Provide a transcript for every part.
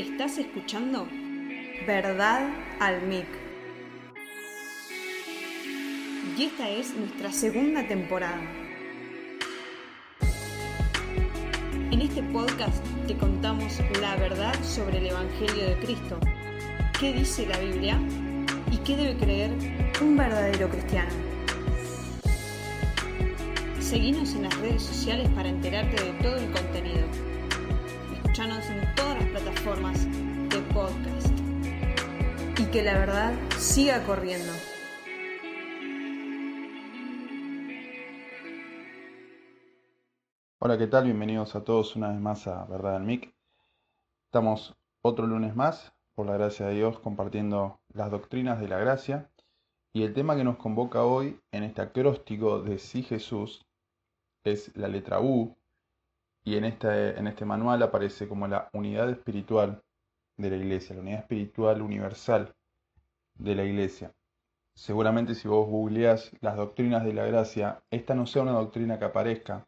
Estás escuchando Verdad al Mic. Y esta es nuestra segunda temporada. En este podcast te contamos la verdad sobre el Evangelio de Cristo, qué dice la Biblia y qué debe creer un verdadero cristiano. Seguinos en las redes sociales para enterarte de todo el contenido. Escuchanos en todas las plataformas de podcast. Y que la verdad siga corriendo. Hola, ¿qué tal? Bienvenidos a todos una vez más a Verdad al Mic. Estamos otro lunes más, por la gracia de Dios, compartiendo las doctrinas de la gracia. Y el tema que nos convoca hoy en este acróstico de Sí Jesús es la letra U. Y en este, en este manual aparece como la unidad espiritual de la iglesia, la unidad espiritual universal de la iglesia. Seguramente si vos googleás las doctrinas de la gracia, esta no sea una doctrina que aparezca,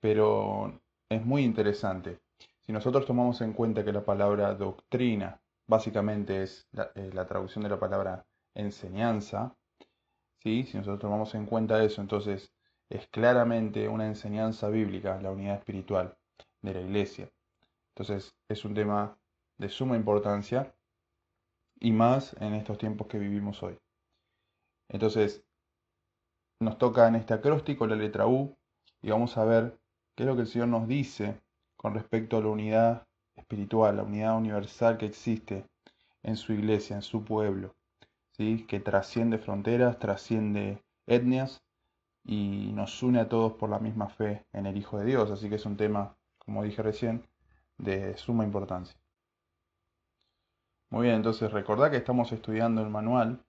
pero es muy interesante. Si nosotros tomamos en cuenta que la palabra doctrina básicamente es la, eh, la traducción de la palabra enseñanza, ¿sí? si nosotros tomamos en cuenta eso, entonces es claramente una enseñanza bíblica, la unidad espiritual de la iglesia. Entonces es un tema de suma importancia y más en estos tiempos que vivimos hoy. Entonces nos toca en este acróstico la letra U y vamos a ver qué es lo que el Señor nos dice con respecto a la unidad espiritual, la unidad universal que existe en su iglesia, en su pueblo, ¿sí? que trasciende fronteras, trasciende etnias y nos une a todos por la misma fe en el Hijo de Dios. Así que es un tema, como dije recién, de suma importancia. Muy bien, entonces recordad que estamos estudiando el manual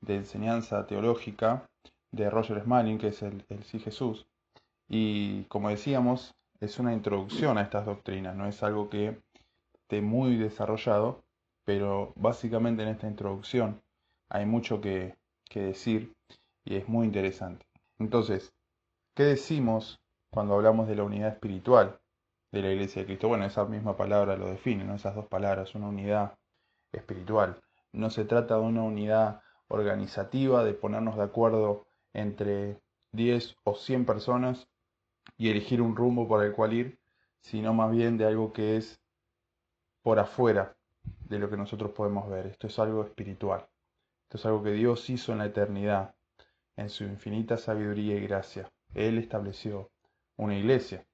de enseñanza teológica de Roger Smalling, que es el, Sí Jesús. Y como decíamos, es una introducción a estas doctrinas, no es algo que esté muy desarrollado, pero básicamente en esta introducción hay mucho que decir y es muy interesante. Entonces, ¿qué decimos cuando hablamos de la unidad espiritual de la Iglesia de Cristo? Bueno, esa misma palabra lo define, ¿no? esas dos palabras, una unidad espiritual. No se trata de una unidad organizativa, de ponernos de acuerdo entre 10 o 100 personas y elegir un rumbo por el cual ir, sino más bien de algo que es por afuera de lo que nosotros podemos ver. Esto es algo espiritual. Esto es algo que Dios hizo en la eternidad, en su infinita sabiduría y gracia. Él estableció una iglesia.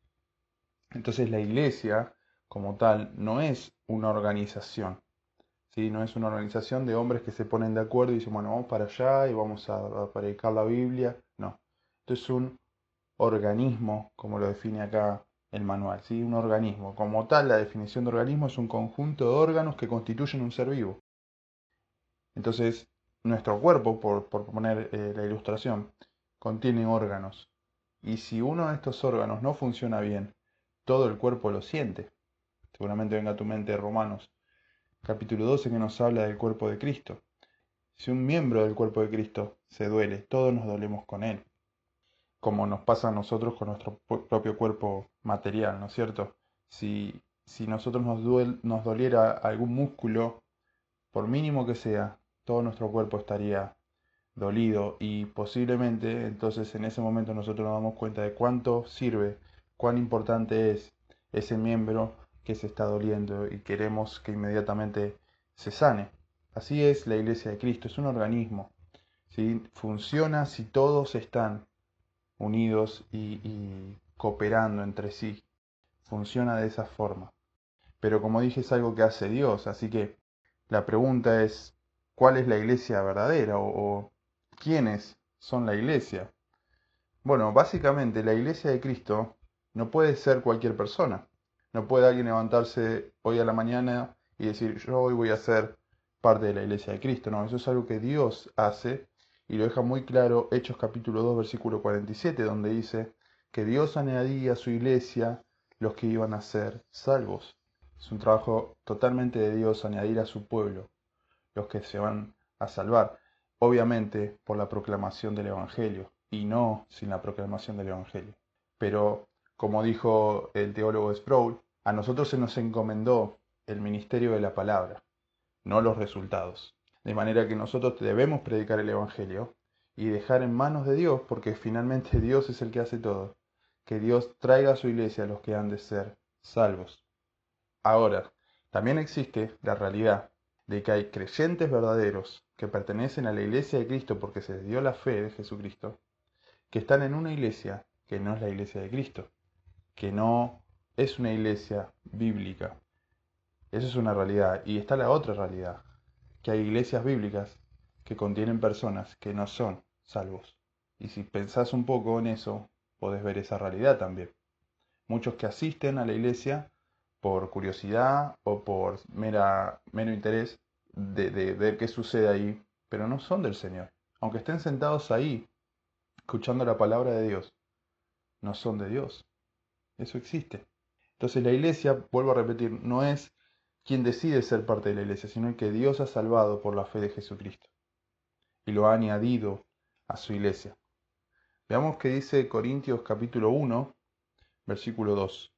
Entonces la iglesia, como tal, no es una organización. ¿sí? No es una organización de hombres que se ponen de acuerdo y dicen, bueno, vamos para allá y vamos a, predicar la Biblia. No. Esto es un organismo, como lo define acá el manual, ¿sí? Un organismo. Como tal, la definición de organismo es un conjunto de órganos que constituyen un ser vivo. Entonces, nuestro cuerpo, por, por poner eh, la ilustración, contiene órganos. Y si uno de estos órganos no funciona bien, todo el cuerpo lo siente. Seguramente venga tu mente Romanos, capítulo 12, que nos habla del cuerpo de Cristo. Si un miembro del cuerpo de Cristo se duele, todos nos dolemos con él como nos pasa a nosotros con nuestro propio cuerpo material, ¿no es cierto? Si, si nosotros nos, nos doliera algún músculo, por mínimo que sea, todo nuestro cuerpo estaría dolido y posiblemente entonces en ese momento nosotros nos damos cuenta de cuánto sirve, cuán importante es ese miembro que se está doliendo y queremos que inmediatamente se sane. Así es la iglesia de Cristo, es un organismo. ¿sí? Funciona si todos están unidos y, cooperando entre sí. Funciona de esa forma. Pero como dije es algo que hace Dios, así que la pregunta es, ¿cuál es la iglesia verdadera o, quiénes son la iglesia? Bueno, básicamente la iglesia de Cristo no puede ser cualquier persona. No puede alguien levantarse hoy a la mañana y decir, yo hoy voy a ser parte de la iglesia de Cristo. No, eso es algo que Dios hace y lo deja muy claro Hechos capítulo 2 versículo 47, donde dice que Dios añadía a su iglesia los que iban a ser salvos. Es un trabajo totalmente de Dios añadir a su pueblo los que se van a salvar, obviamente por la proclamación del Evangelio y no sin la proclamación del Evangelio. Pero, como dijo el teólogo Sproul, a nosotros se nos encomendó el ministerio de la palabra, no los resultados. De manera que nosotros debemos predicar el Evangelio y dejar en manos de Dios, porque finalmente Dios es el que hace todo, que Dios traiga a su iglesia a los que han de ser salvos. Ahora, también existe la realidad de que hay creyentes verdaderos que pertenecen a la iglesia de Cristo porque se les dio la fe de Jesucristo, que están en una iglesia que no es la iglesia de Cristo, que no es una iglesia bíblica. Eso es una realidad. Y está la otra realidad, que hay iglesias bíblicas que contienen personas que no son salvos. Y si pensás un poco en eso, podés ver esa realidad también. Muchos que asisten a la iglesia por curiosidad o por mera, mero interés de, de ver qué sucede ahí, pero no son del Señor. Aunque estén sentados ahí, escuchando la palabra de Dios, no son de Dios. Eso existe. Entonces la iglesia, vuelvo a repetir, no es quien decide ser parte de la iglesia, sino el que Dios ha salvado por la fe de Jesucristo y lo ha añadido a su iglesia. Veamos qué dice Corintios capítulo 1, versículo 2.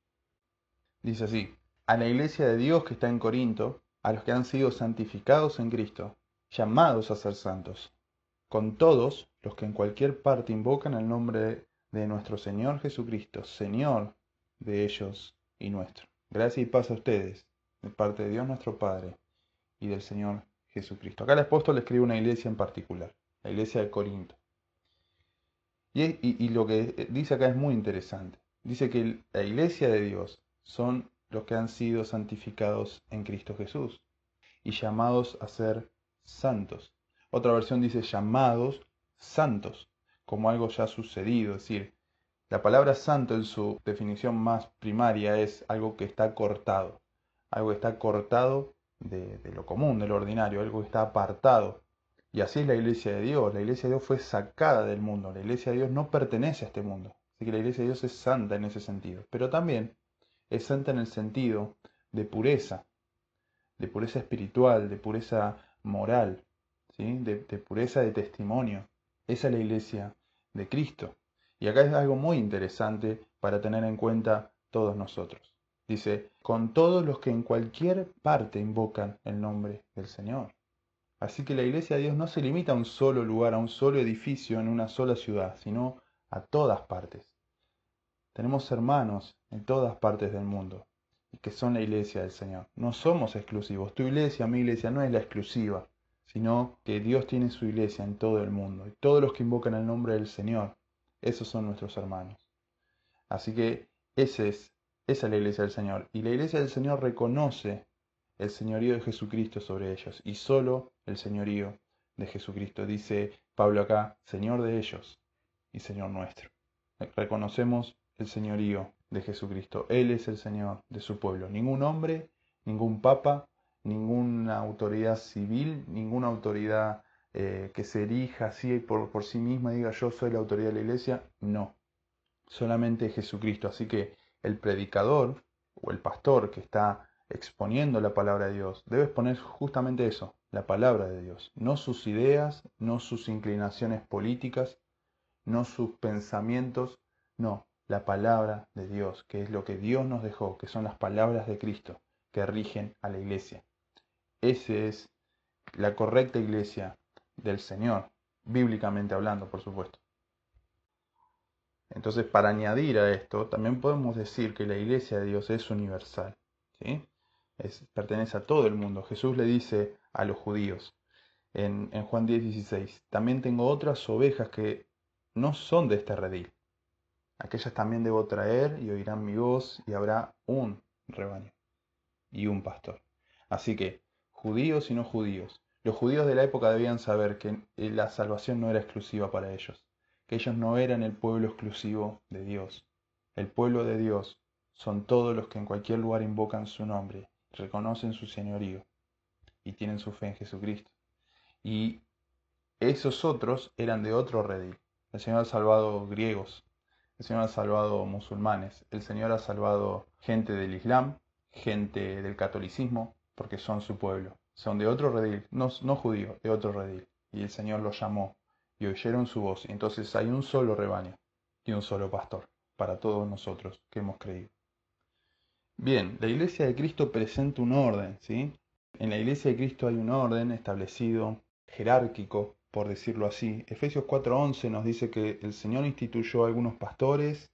Dice así, a la iglesia de Dios que está en Corinto, a los que han sido santificados en Cristo, llamados a ser santos, con todos los que en cualquier parte invocan el nombre de nuestro Señor Jesucristo, Señor de ellos y nuestro. Gracias y paz a ustedes, de parte de Dios nuestro Padre y del Señor Jesucristo. Acá el apóstol escribe una iglesia en particular, la iglesia de Corinto. Y, y, lo que dice acá es muy interesante. Dice que la iglesia de Dios son los que han sido santificados en Cristo Jesús y llamados a ser santos. Otra versión dice llamados santos, como algo ya sucedido. Es decir, la palabra santo en su definición más primaria es algo que está cortado, algo que está cortado de, lo común, de lo ordinario, algo que está apartado. Y así es la iglesia de Dios. La iglesia de Dios fue sacada del mundo. La iglesia de Dios no pertenece a este mundo. Así que la iglesia de Dios es santa en ese sentido. Pero también es santa en el sentido de pureza, de pureza espiritual, de pureza moral, ¿sí? de, pureza de testimonio. Esa es la iglesia de Cristo. Y acá es algo muy interesante para tener en cuenta todos nosotros. Dice, con todos los que en cualquier parte invocan el nombre del Señor. Así que la iglesia de Dios no se limita a un solo lugar, a un solo edificio en una sola ciudad, sino a todas partes. Tenemos hermanos en todas partes del mundo y que son la iglesia del Señor. No somos exclusivos. Tu iglesia, mi iglesia, no es la exclusiva, sino que Dios tiene su iglesia en todo el mundo. Y todos los que invocan el nombre del Señor, esos son nuestros hermanos. Así que es, esa es la iglesia del Señor. Y la iglesia del Señor reconoce el señorío de Jesucristo sobre ellos. Y solo el señorío de Jesucristo. Dice Pablo acá, Señor de ellos y Señor nuestro. Reconocemos el señorío de Jesucristo. Él es el Señor de su pueblo. Ningún hombre, ningún papa, ninguna autoridad civil, ninguna autoridad eh, que se erija así por, por sí misma diga yo soy la autoridad de la iglesia. No. Solamente Jesucristo. Así que el predicador o el pastor que está exponiendo la palabra de Dios debe exponer justamente eso, la palabra de Dios. No sus ideas, no sus inclinaciones políticas, no sus pensamientos, no, la palabra de Dios, que es lo que Dios nos dejó, que son las palabras de Cristo que rigen a la iglesia. Esa es la correcta iglesia del Señor, bíblicamente hablando, por supuesto. Entonces, para añadir a esto, también podemos decir que la iglesia de Dios es universal, ¿sí? Es, pertenece a todo el mundo. Jesús le dice a los judíos en, en Juan 10, 16, también tengo otras ovejas que no son de este redil Aquellas también debo traer y oirán mi voz y habrá un rebaño y un pastor. Así que, judíos y no judíos, los judíos de la época debían saber que la salvación no era exclusiva para ellos, que ellos no eran el pueblo exclusivo de Dios. El pueblo de Dios son todos los que en cualquier lugar invocan su nombre, reconocen su señorío y tienen su fe en Jesucristo. Y esos otros eran de otro redil. El Señor ha salvado griegos, el Señor ha salvado musulmanes, el Señor ha salvado gente del Islam, gente del catolicismo, porque son su pueblo. Son de otro redil, no, no judío, de otro redil. Y el Señor los llamó y oyeron su voz. Y entonces hay un solo rebaño y un solo pastor para todos nosotros que hemos creído. Bien, la iglesia de Cristo presenta un orden, ¿sí? En la iglesia de Cristo hay un orden establecido, jerárquico, por decirlo así. Efesios 4:11 nos dice que el Señor instituyó a algunos pastores,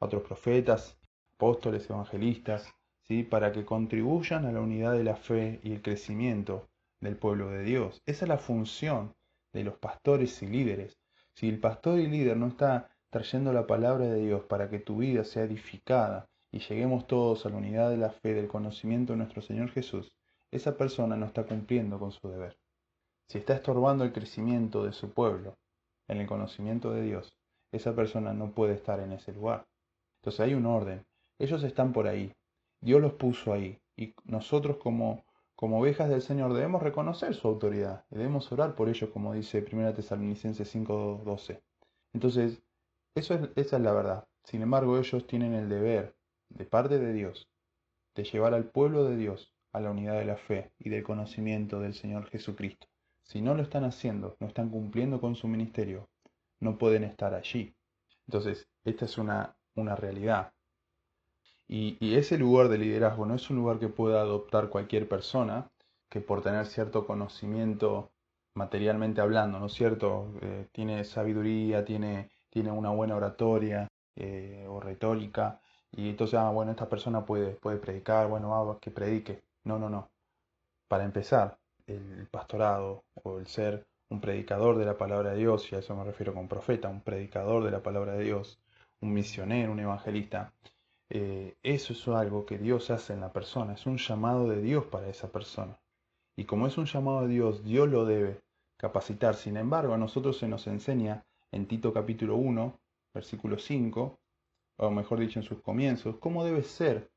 a otros profetas, apóstoles, evangelistas, ¿sí? para que contribuyan a la unidad de la fe y el crecimiento del pueblo de Dios. Esa es la función de los pastores y líderes. Si el pastor y líder no está trayendo la palabra de Dios para que tu vida sea edificada y lleguemos todos a la unidad de la fe, del conocimiento de nuestro Señor Jesús, esa persona no está cumpliendo con su deber. Si está estorbando el crecimiento de su pueblo en el conocimiento de Dios, esa persona no puede estar en ese lugar. Entonces hay un orden. Ellos están por ahí. Dios los puso ahí. Y nosotros como, como ovejas del Señor debemos reconocer su autoridad. debemos orar por ellos, como dice 1 Tesalonicenses 5.12. Entonces, eso es, esa es la verdad. Sin embargo, ellos tienen el deber, de parte de Dios, de llevar al pueblo de Dios a la unidad de la fe y del conocimiento del Señor Jesucristo. Si no lo están haciendo, no están cumpliendo con su ministerio, no pueden estar allí. Entonces, esta es una, una realidad. Y, ese lugar de liderazgo no es un lugar que pueda adoptar cualquier persona que por tener cierto conocimiento materialmente hablando, ¿no es cierto? Eh, tiene sabiduría, tiene tiene una buena oratoria eh, o retórica, y entonces, ah, bueno, esta persona puede, puede predicar, bueno, ah, que predique. No, no, no. Para empezar, el pastorado o el ser un predicador de la palabra de Dios, y a eso me refiero con profeta, un predicador de la palabra de Dios, un misionero, un evangelista, eh, eso es algo que Dios hace en la persona, es un llamado de Dios para esa persona. Y como es un llamado de Dios, Dios lo debe capacitar. Sin embargo, a nosotros se nos enseña en Tito capítulo 1, versículo 5, o mejor dicho en sus comienzos, cómo debe ser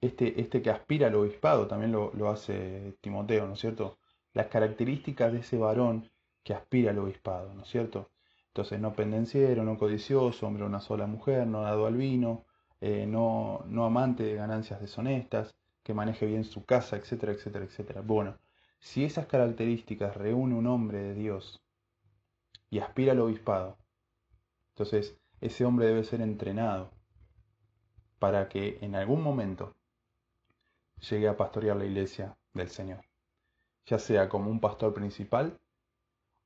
este, este que aspira al obispado, también lo, lo hace Timoteo, ¿no es cierto? Las características de ese varón que aspira al obispado, ¿no es cierto? Entonces, no pendenciero, no codicioso, hombre una sola mujer, no dado al vino, eh, no, no amante de ganancias deshonestas, que maneje bien su casa, etcétera, etcétera, etcétera. Bueno, si esas características reúne un hombre de Dios y aspira al obispado. Entonces, ese hombre debe ser entrenado para que en algún momento llegue a pastorear la iglesia del Señor, ya sea como un pastor principal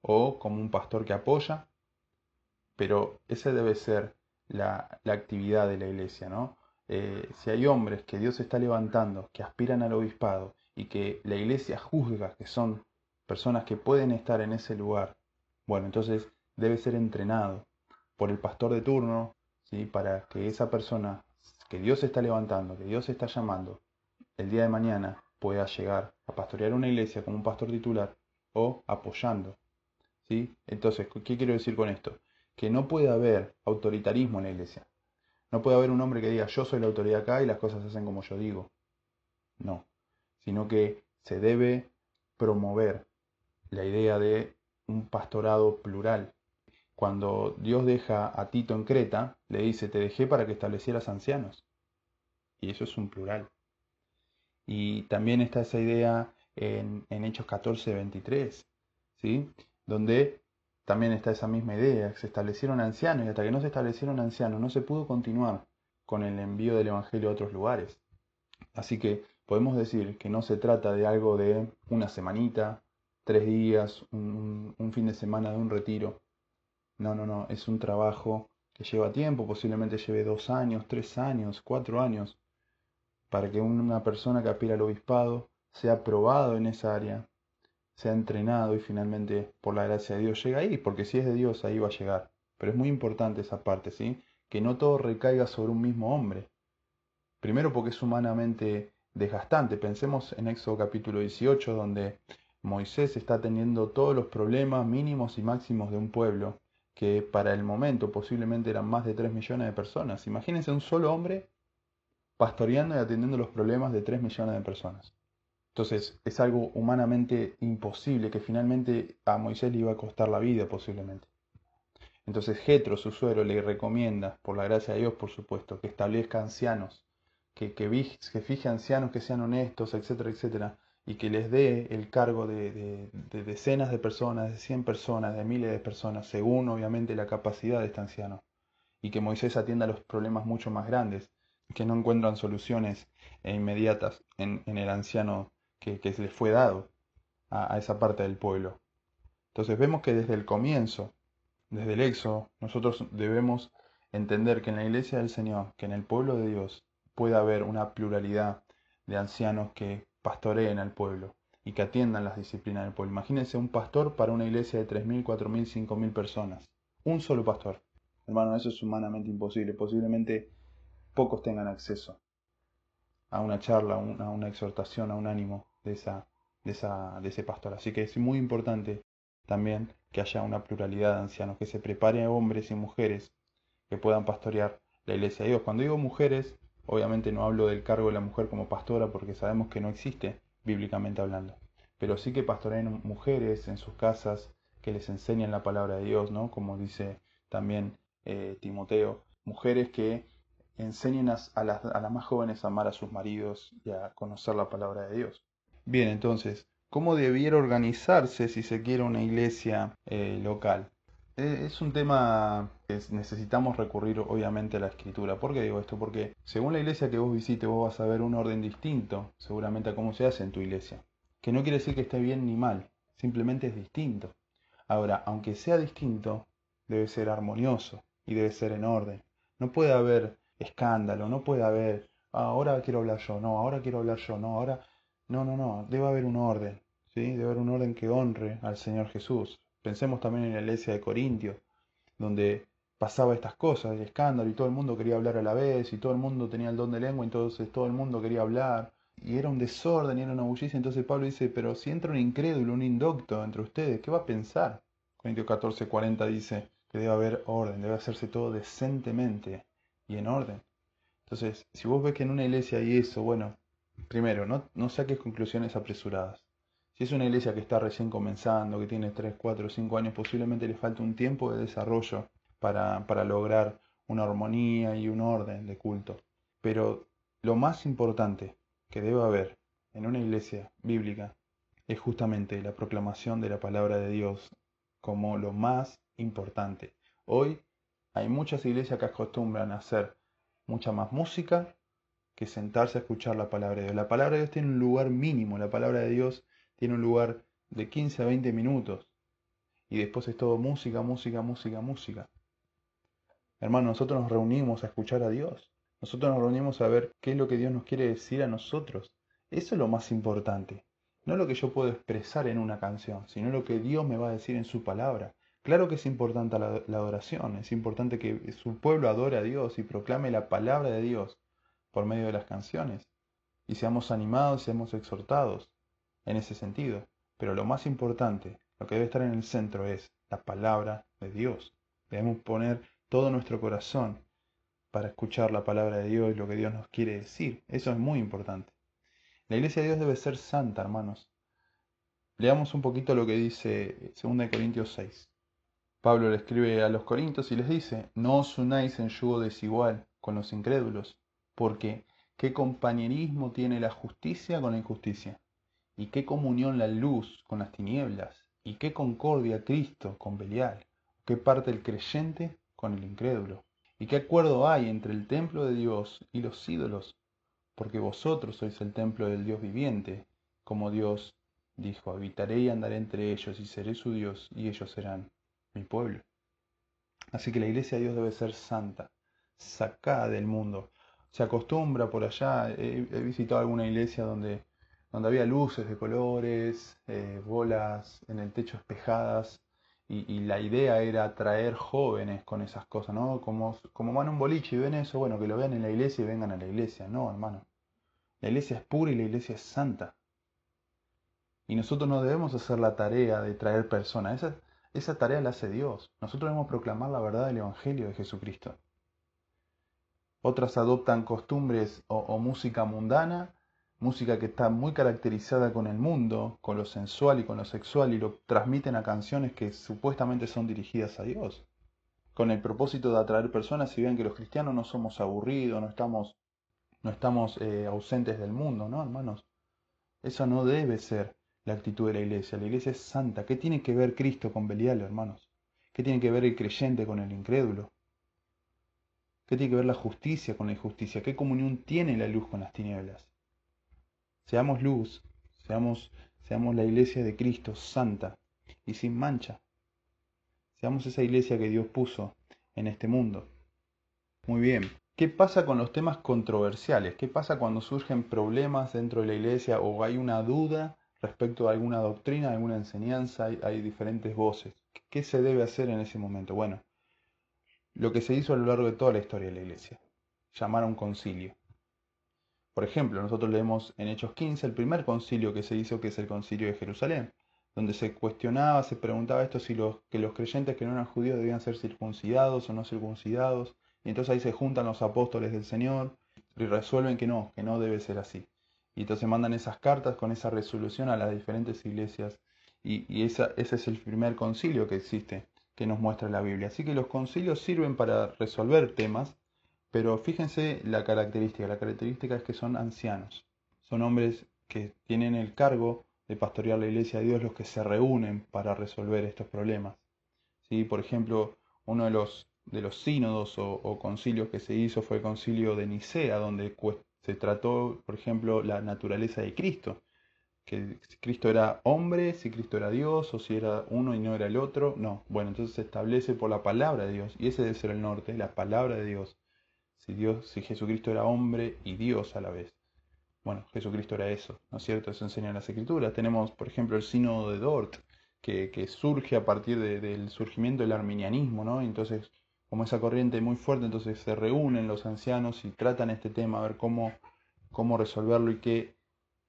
o como un pastor que apoya, pero esa debe ser la, actividad de la iglesia, ¿no? Eh, si hay hombres que Dios está levantando, que aspiran al obispado y que la iglesia juzga que son personas que pueden estar en ese lugar bueno, entonces debe ser entrenado por el pastor de turno, ¿sí? para que esa persona que Dios está levantando, que Dios está llamando, el día de mañana pueda llegar a pastorear una iglesia como un pastor titular o apoyando. ¿sí? Entonces, ¿qué quiero decir con esto? Que no puede haber autoritarismo en la iglesia. No puede haber un hombre que diga yo soy la autoridad acá y las cosas se hacen como yo digo. No, sino que se debe promover la idea de un pastorado plural. Cuando Dios deja a Tito en Creta, le dice, te dejé para que establecieras ancianos. Y eso es un plural. Y también está esa idea en, Hechos 14, 23, ¿sí? donde también está esa misma idea, se establecieron ancianos y hasta que no se establecieron ancianos no se pudo continuar con el envío del Evangelio a otros lugares. Así que podemos decir que no se trata de algo de una semanita, tres días, un, fin de semana de un retiro. No, no, no, es un trabajo que lleva tiempo, posiblemente lleve dos años, tres años, cuatro años, para que una persona que aspira al obispado sea probado en esa área, sea entrenado y finalmente, por la gracia de Dios, llegue ahí, porque si es de Dios, ahí va a llegar. Pero es muy importante esa parte, ¿sí? Que no todo recaiga sobre un mismo hombre. Primero porque es humanamente desgastante. Pensemos en Éxodo capítulo 18, donde Moisés está teniendo todos los problemas mínimos y máximos de un pueblo, que para el momento posiblemente eran más de 3 millones de personas. Imagínense un solo hombre pastoreando y atendiendo los problemas de 3 millones de personas. Entonces es algo humanamente imposible que finalmente a Moisés le iba a costar la vida posiblemente. Entonces Jetro, su suegro, le recomienda, por la gracia de Dios por supuesto, que establezca ancianos, que, que, que fije ancianos que sean honestos, etcétera, etcétera, y que les dé el cargo de, decenas de personas, de cien personas, de miles de personas, según obviamente la capacidad de este anciano, y que Moisés atienda los problemas mucho más grandes. que no encuentran soluciones e inmediatas en, el anciano que, se les fue dado a, a esa parte del pueblo. Entonces vemos que desde el comienzo, desde el éxodo, nosotros debemos entender que en la iglesia del Señor, que en el pueblo de Dios, puede haber una pluralidad de ancianos que pastoreen al pueblo y que atiendan las disciplinas del pueblo. Imagínense un pastor para una iglesia de 3.000, 4.000, 5.000 personas. Un solo pastor. Hermano, eso es humanamente imposible. Posiblemente pocos tengan acceso a una charla, a una, exhortación, a un ánimo de, esa, de, esa, de ese pastor. Así que es muy importante también que haya una pluralidad de ancianos, que se preparen hombres y mujeres que puedan pastorear la iglesia de Dios. Cuando digo mujeres, obviamente no hablo del cargo de la mujer como pastora porque sabemos que no existe bíblicamente hablando. Pero sí que pastoreen mujeres en sus casas, que les enseñen la palabra de Dios, ¿no? Como dice también eh, Timoteo, mujeres que enseñen a, las, a, las, más jóvenes a amar a sus maridos y a conocer la palabra de Dios. Bien, entonces, ¿cómo debiera organizarse si se quiere una iglesia eh, local? Eh, es un tema que necesitamos recurrir obviamente a la escritura. ¿Por qué digo esto? Porque según la iglesia que vos visites vos vas a ver un orden distinto seguramente a cómo se hace en tu iglesia. Que no quiere decir que esté bien ni mal, simplemente es distinto. Ahora, aunque sea distinto, debe ser armonioso y debe ser en orden. No puede haber escándalo, no puede haber, ah, ahora quiero hablar yo, no, ahora quiero hablar yo, no, ahora... No, no, no, debe haber un orden, ¿sí? Debe haber un orden que honre al Señor Jesús. Pensemos también en la iglesia de Corintio, donde pasaba estas cosas, el escándalo, y todo el mundo quería hablar a la vez, y todo el mundo tenía el don de lengua, entonces todo el mundo quería hablar, y era un desorden, y era una bullicia. Entonces Pablo dice, pero si entra un incrédulo, un indocto entre ustedes, ¿qué va a pensar? Corintios 14, 40 dice que debe haber orden, debe hacerse todo decentemente y en orden. Entonces, si vos ves que en una iglesia hay eso, bueno, primero, no, no saques conclusiones apresuradas. Si es una iglesia que está recién comenzando, que tiene 3, 4, 5 años, posiblemente le falta un tiempo de desarrollo para, para lograr una armonía y un orden de culto. Pero lo más importante que debe haber en una iglesia bíblica es justamente la proclamación de la palabra de Dios como lo más importante. Hoy hay muchas iglesias que acostumbran a hacer mucha más música que sentarse a escuchar la palabra de Dios. La palabra de Dios tiene un lugar mínimo, la palabra de Dios tiene un lugar de 15 a 20 minutos. Y después es todo música, música, música, música. Hermano, nosotros nos reunimos a escuchar a Dios. Nosotros nos reunimos a ver qué es lo que Dios nos quiere decir a nosotros. Eso es lo más importante. No lo que yo puedo expresar en una canción, sino lo que Dios me va a decir en su palabra. Claro que es importante la, adoración, es importante que su pueblo adore a Dios y proclame la palabra de Dios por medio de las canciones. Y seamos animados, seamos exhortados en ese sentido. Pero lo más importante, lo que debe estar en el centro es la palabra de Dios. Debemos poner todo nuestro corazón para escuchar la palabra de Dios y lo que Dios nos quiere decir. Eso es muy importante. La iglesia de Dios debe ser santa, hermanos. Leamos un poquito lo que dice 2 Corintios 6. Pablo le escribe a los corintios y les dice, no os unáis en yugo desigual con los incrédulos, porque ¿qué compañerismo tiene la justicia con la injusticia? Y qué comunión la luz con las tinieblas, y qué concordia Cristo con Belial, qué parte el creyente con el incrédulo, y qué acuerdo hay entre el templo de Dios y los ídolos, porque vosotros sois el templo del Dios viviente, como Dios dijo, habitaré y andaré entre ellos, y seré su Dios, y ellos serán mi pueblo. Así que la iglesia de Dios debe ser santa, sacada del mundo. Se acostumbra por allá, he, he visitado alguna iglesia donde donde había luces de colores, eh, bolas en el techo espejadas, y, la idea era atraer jóvenes con esas cosas, ¿no? Como, como van a un boliche y ven eso, bueno, que lo vean en la iglesia y vengan a la iglesia. No, hermano. La iglesia es pura y la iglesia es santa. Y nosotros no debemos hacer la tarea de traer personas. Esa, esa tarea la hace Dios. Nosotros debemos proclamar la verdad del Evangelio de Jesucristo. Otras adoptan costumbres o música mundana música que está muy caracterizada con el mundo, con lo sensual y con lo sexual, y lo transmiten a canciones que supuestamente son dirigidas a Dios, con el propósito de atraer personas y vean que los cristianos no somos aburridos, no estamos, no estamos eh, ausentes del mundo, ¿no, hermanos? Eso no debe ser la actitud de la iglesia. La iglesia es santa. ¿Qué tiene que ver Cristo con Belial, hermanos? ¿Qué tiene que ver el creyente con el incrédulo? ¿Qué tiene que ver la justicia con la injusticia? ¿Qué comunión tiene la luz con las tinieblas? Seamos luz, seamos, seamos la iglesia de Cristo santa y sin mancha. Seamos esa iglesia que Dios puso en este mundo. Muy bien. ¿Qué pasa con los temas controversiales? ¿Qué pasa cuando surgen problemas dentro de la iglesia o hay una duda respecto a alguna doctrina, alguna enseñanza? Hay, hay diferentes voces. ¿Qué se debe hacer en ese momento? Bueno, lo que se hizo a lo largo de toda la historia de la iglesia, llamar a un concilio. Por ejemplo, nosotros leemos en Hechos 15 el primer concilio que se hizo, que es el concilio de Jerusalén, donde se cuestionaba, se preguntaba esto si los, que los creyentes que no eran judíos debían ser circuncidados o no circuncidados, y entonces ahí se juntan los apóstoles del Señor y resuelven que no, que no debe ser así. Y entonces mandan esas cartas con esa resolución a las diferentes iglesias, y, esa, ese es el primer concilio que existe, que nos muestra la Biblia. Así que los concilios sirven para resolver temas, pero fíjense la característica. La característica es que son ancianos. Son hombres que tienen el cargo de pastorear la iglesia de Dios los que se reúnen para resolver estos problemas. ¿Sí? Por ejemplo, uno de los, de los sínodos o, concilios que se hizo fue el concilio de Nicea, donde se trató, por ejemplo, la naturaleza de Cristo. Que si Cristo era hombre, si Cristo era Dios, o si era uno y no era el otro. No, bueno, entonces se establece por la palabra de Dios, y ese debe ser el norte, la palabra de Dios si Dios, si Jesucristo era hombre y Dios a la vez. Bueno, Jesucristo era eso, ¿no es cierto? Eso enseña las escrituras. Tenemos, por ejemplo, el sínodo de Dort, que, surge a partir del surgimiento del arminianismo, ¿no? Entonces, como esa corriente muy fuerte, entonces se reúnen los ancianos y tratan este tema, a ver cómo, cómo resolverlo y qué,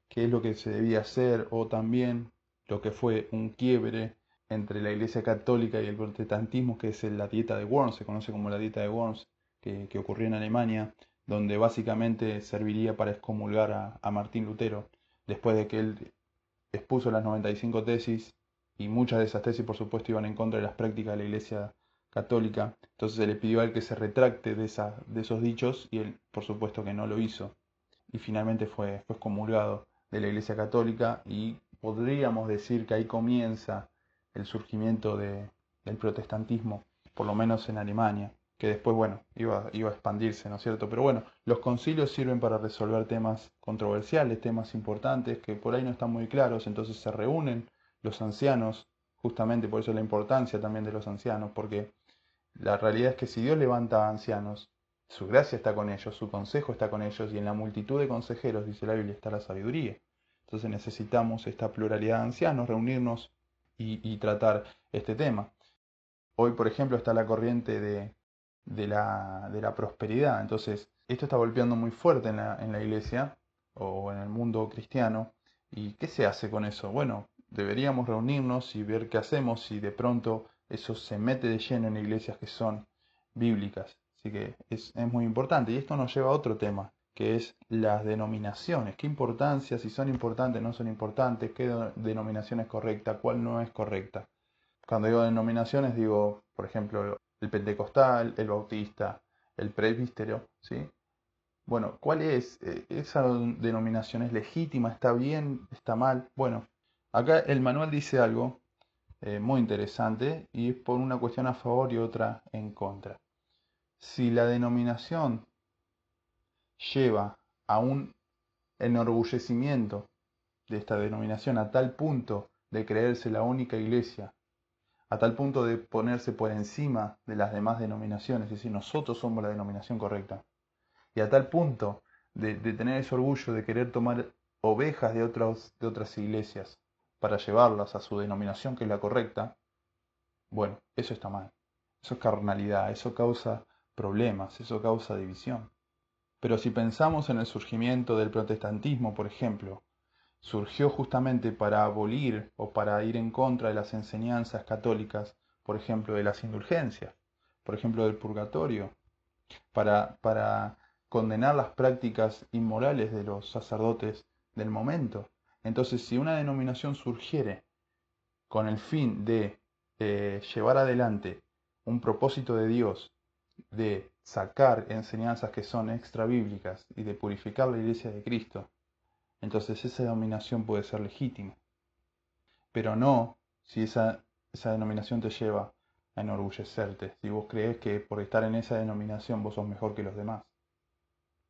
qué es lo que se debía hacer, o también lo que fue un quiebre entre la Iglesia Católica y el protestantismo, que es la dieta de Worms, se conoce como la dieta de Worms, que, ocurrió en Alemania, donde básicamente serviría para excomulgar a, Martín Lutero, después de que él expuso las 95 tesis y muchas de esas tesis por supuesto iban en contra de las prácticas de la Iglesia católica, entonces se le pidió a él que se retracte de, esa, de esos dichos y él por supuesto que no lo hizo. Y finalmente fue, fue excomulgado de la Iglesia católica y podríamos decir que ahí comienza el surgimiento de, del protestantismo, por lo menos en Alemania que después, bueno, iba, iba a expandirse, ¿no es cierto? Pero bueno, los concilios sirven para resolver temas controversiales, temas importantes que por ahí no están muy claros, entonces se reúnen los ancianos, justamente por eso la importancia también de los ancianos, porque la realidad es que si Dios levanta a ancianos, su gracia está con ellos, su consejo está con ellos, y en la multitud de consejeros, dice la Biblia, está la sabiduría. Entonces necesitamos esta pluralidad de ancianos, reunirnos y, y tratar este tema. Hoy, por ejemplo, está la corriente de, de la, de la prosperidad. Entonces, esto está golpeando muy fuerte en la, en la iglesia o en el mundo cristiano. ¿Y qué se hace con eso? Bueno, deberíamos reunirnos y ver qué hacemos si de pronto eso se mete de lleno en iglesias que son bíblicas. Así que es, es, muy importante. Y esto nos lleva a otro tema, que es las denominaciones. ¿Qué importancia? Si son importantes, no son importantes. ¿Qué denominación es correcta? ¿Cuál no es correcta? Cuando digo denominaciones, digo, por ejemplo, el pentecostal, el bautista, el presbítero, ¿sí? Bueno, ¿cuál es? Eh, ¿Esa denominación es legítima? ¿Está bien? ¿Está mal? Bueno, acá el manual dice algo eh, muy interesante y es por una cuestión a favor y otra en contra. Si la denominación lleva a un enorgullecimiento de esta denominación a tal punto de creerse la única iglesia a tal punto de ponerse por encima de las demás denominaciones, es decir, nosotros somos la denominación correcta. Y a tal punto de, tener ese orgullo de querer tomar ovejas de, de otras iglesias para llevarlas a su denominación que es la correcta, bueno, eso está mal. Eso es carnalidad, eso causa problemas, eso causa división. Pero si pensamos en el surgimiento del protestantismo, por ejemplo, surgió justamente para abolir o para ir en contra de las enseñanzas católicas, por ejemplo, de las indulgencias, por ejemplo, del purgatorio, para, para condenar las prácticas inmorales de los sacerdotes del momento. Entonces, si una denominación surgiere con el fin de eh, llevar adelante un propósito de Dios, de sacar enseñanzas que son extra bíblicas y de purificar la iglesia de Cristo, entonces esa denominación puede ser legítima. Pero no si esa, esa denominación te lleva a enorgullecerte, si vos crees que por estar en esa denominación vos sos mejor que los demás.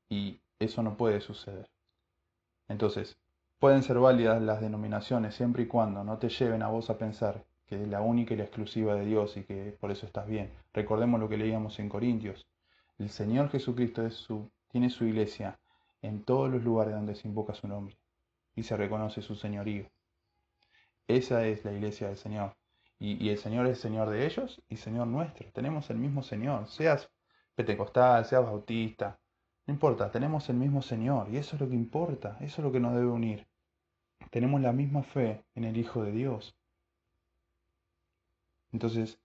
Y eso no puede suceder. Entonces, pueden ser válidas las denominaciones siempre y cuando no te lleven a vos a pensar que es la única y la exclusiva de Dios y que por eso estás bien. Recordemos lo que leíamos en Corintios. El Señor Jesucristo es su, tiene su iglesia en todos los lugares donde se invoca su nombre y se reconoce su señorío. Esa es la iglesia del Señor. Y, el Señor es Señor de ellos y Señor nuestro. Tenemos el mismo Señor. Seas pentecostal, seas bautista. No importa, tenemos el mismo Señor. Y eso es lo que importa. Eso es lo que nos debe unir. Tenemos la misma fe en el Hijo de Dios. Entonces,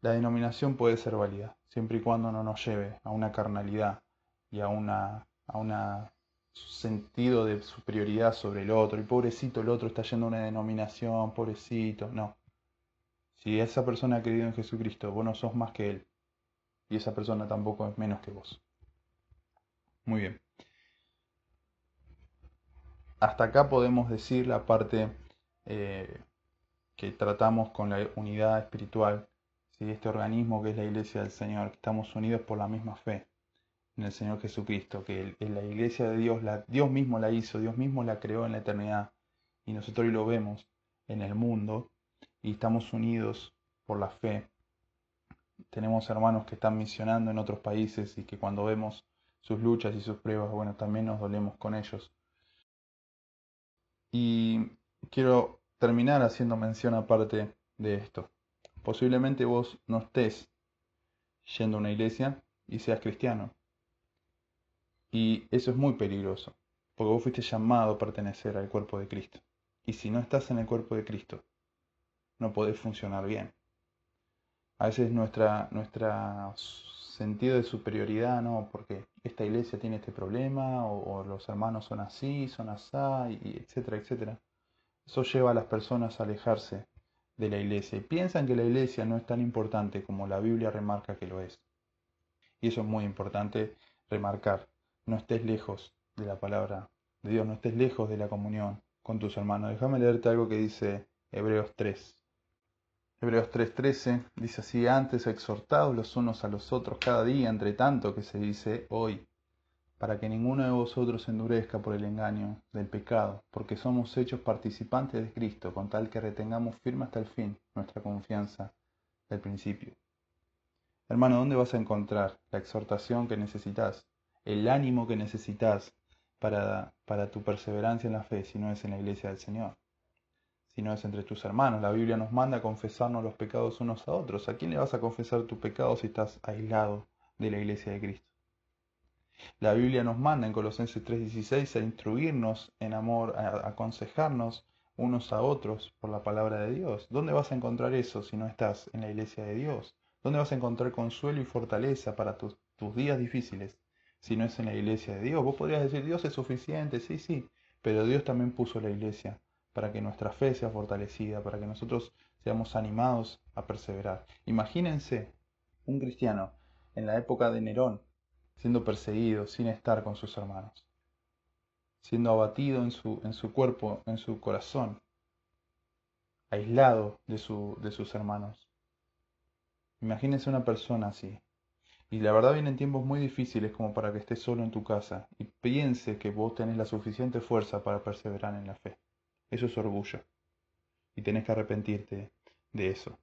la denominación puede ser válida, siempre y cuando no nos lleve a una carnalidad y a una, a una sentido de superioridad sobre el otro. Y pobrecito, el otro está yendo a una denominación, pobrecito. No. Si esa persona ha creído en Jesucristo, vos no sos más que Él. Y esa persona tampoco es menos que vos. Muy bien. Hasta acá podemos decir la parte eh, que tratamos con la unidad espiritual, ¿sí? este organismo que es la iglesia del Señor, que estamos unidos por la misma fe en el Señor Jesucristo, que en la iglesia de Dios, la, Dios mismo la hizo, Dios mismo la creó en la eternidad, y nosotros lo vemos en el mundo, y estamos unidos por la fe. Tenemos hermanos que están misionando en otros países y que cuando vemos sus luchas y sus pruebas, bueno, también nos dolemos con ellos. Y quiero terminar haciendo mención aparte de esto. Posiblemente vos no estés yendo a una iglesia y seas cristiano. Y eso es muy peligroso, porque vos fuiste llamado a pertenecer al cuerpo de Cristo. Y si no estás en el cuerpo de Cristo, no podés funcionar bien. A veces nuestra, nuestra sentido de superioridad, ¿no? Porque esta iglesia tiene este problema, o, los hermanos son así, son así, y etcétera, etcétera. Eso lleva a las personas a alejarse de la iglesia y piensan que la iglesia no es tan importante como la Biblia remarca que lo es. Y eso es muy importante remarcar. No estés lejos de la palabra de Dios, no estés lejos de la comunión con tus hermanos. Déjame leerte algo que dice Hebreos 3. Hebreos 3:13 dice así, antes exhortados los unos a los otros cada día, entre tanto que se dice hoy, para que ninguno de vosotros endurezca por el engaño del pecado, porque somos hechos participantes de Cristo, con tal que retengamos firme hasta el fin nuestra confianza del principio. Hermano, ¿dónde vas a encontrar la exhortación que necesitas, el ánimo que necesitas para, para tu perseverancia en la fe, si no es en la iglesia del Señor? si no es entre tus hermanos. La Biblia nos manda a confesarnos los pecados unos a otros. ¿A quién le vas a confesar tu pecado si estás aislado de la iglesia de Cristo? La Biblia nos manda en Colosenses 3:16 a instruirnos en amor, a aconsejarnos unos a otros por la palabra de Dios. ¿Dónde vas a encontrar eso si no estás en la iglesia de Dios? ¿Dónde vas a encontrar consuelo y fortaleza para tus, tus días difíciles si no es en la iglesia de Dios? Vos podrías decir, Dios es suficiente, sí, sí, pero Dios también puso la iglesia para que nuestra fe sea fortalecida, para que nosotros seamos animados a perseverar. Imagínense un cristiano en la época de Nerón siendo perseguido sin estar con sus hermanos, siendo abatido en su, en su cuerpo, en su corazón, aislado de, su, de sus hermanos. Imagínense una persona así. Y la verdad vienen tiempos muy difíciles como para que estés solo en tu casa y piense que vos tenés la suficiente fuerza para perseverar en la fe. Eso es orgullo. Y tenés que arrepentirte de eso.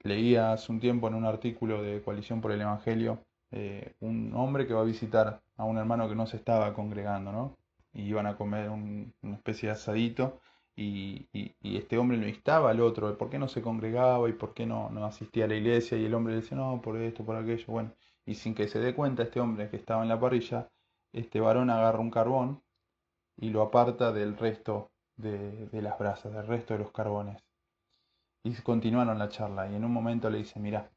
Leía hace un tiempo en un artículo de Coalición por el Evangelio eh, un hombre que va a visitar a un hermano que no se estaba congregando, ¿no? Y iban a comer una especie de asadito y, este hombre lo instaba al otro, por qué no se congregaba y por qué no, no asistía a la iglesia y el hombre le decía, no, por esto, por aquello, bueno, y sin que se dé cuenta este hombre que estaba en la parrilla, este varón agarra un carbón y lo aparta del resto de, las brasas, del resto de los carbones. Y continuaron la charla y en un momento le dice, mira,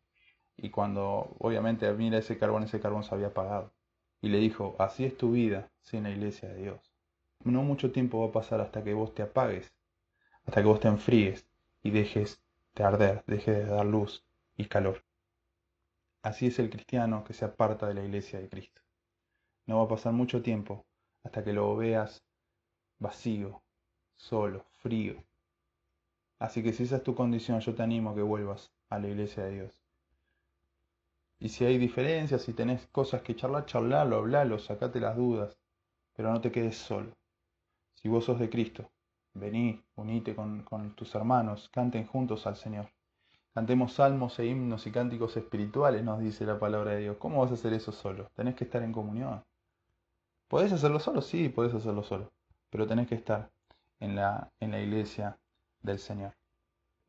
y cuando obviamente mira ese carbón, ese carbón se había apagado. Y le dijo, así es tu vida sin la iglesia de Dios. No mucho tiempo va a pasar hasta que vos te apagues, hasta que vos te enfríes y dejes de arder, dejes de dar luz y calor. Así es el cristiano que se aparta de la iglesia de Cristo. No va a pasar mucho tiempo hasta que lo veas vacío, solo, frío. Así que si esa es tu condición, yo te animo a que vuelvas a la iglesia de Dios. Y si hay diferencias, si tenés cosas que charlar, charlalo, hablalo, sacate las dudas, pero no te quedes solo. Si vos sos de Cristo, vení, unite con, con tus hermanos, canten juntos al Señor. Cantemos salmos e himnos y cánticos espirituales, nos dice la palabra de Dios. ¿Cómo vas a hacer eso solo? Tenés que estar en comunión. ¿Podés hacerlo solo? Sí, podés hacerlo solo, pero tenés que estar en la, en la iglesia del Señor.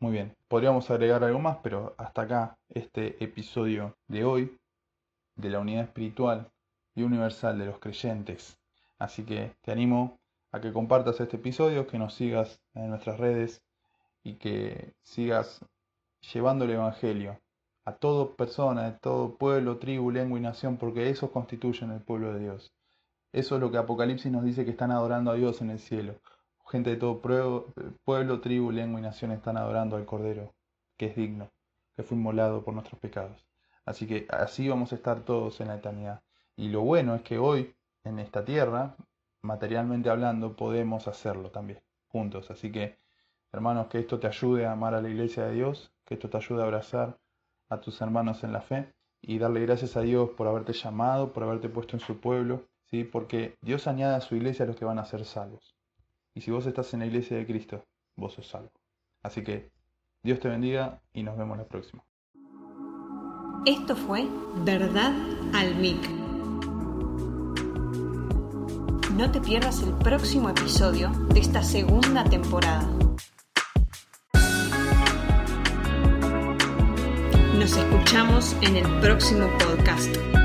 Muy bien, podríamos agregar algo más, pero hasta acá este episodio de hoy de la unidad espiritual y universal de los creyentes. Así que te animo a que compartas este episodio, que nos sigas en nuestras redes y que sigas llevando el Evangelio a toda persona, a todo pueblo, tribu, lengua y nación, porque eso constituyen el pueblo de Dios. Eso es lo que Apocalipsis nos dice que están adorando a Dios en el cielo gente de todo pueblo, tribu, lengua y nación están adorando al Cordero, que es digno, que fue inmolado por nuestros pecados. Así que así vamos a estar todos en la eternidad. Y lo bueno es que hoy, en esta tierra, materialmente hablando, podemos hacerlo también, juntos. Así que, hermanos, que esto te ayude a amar a la iglesia de Dios, que esto te ayude a abrazar a tus hermanos en la fe y darle gracias a Dios por haberte llamado, por haberte puesto en su pueblo, ¿sí? porque Dios añade a su iglesia a los que van a ser salvos. Y si vos estás en la iglesia de Cristo, vos sos salvo. Así que Dios te bendiga y nos vemos la próxima. Esto fue Verdad al Mic. No te pierdas el próximo episodio de esta segunda temporada. Nos escuchamos en el próximo podcast.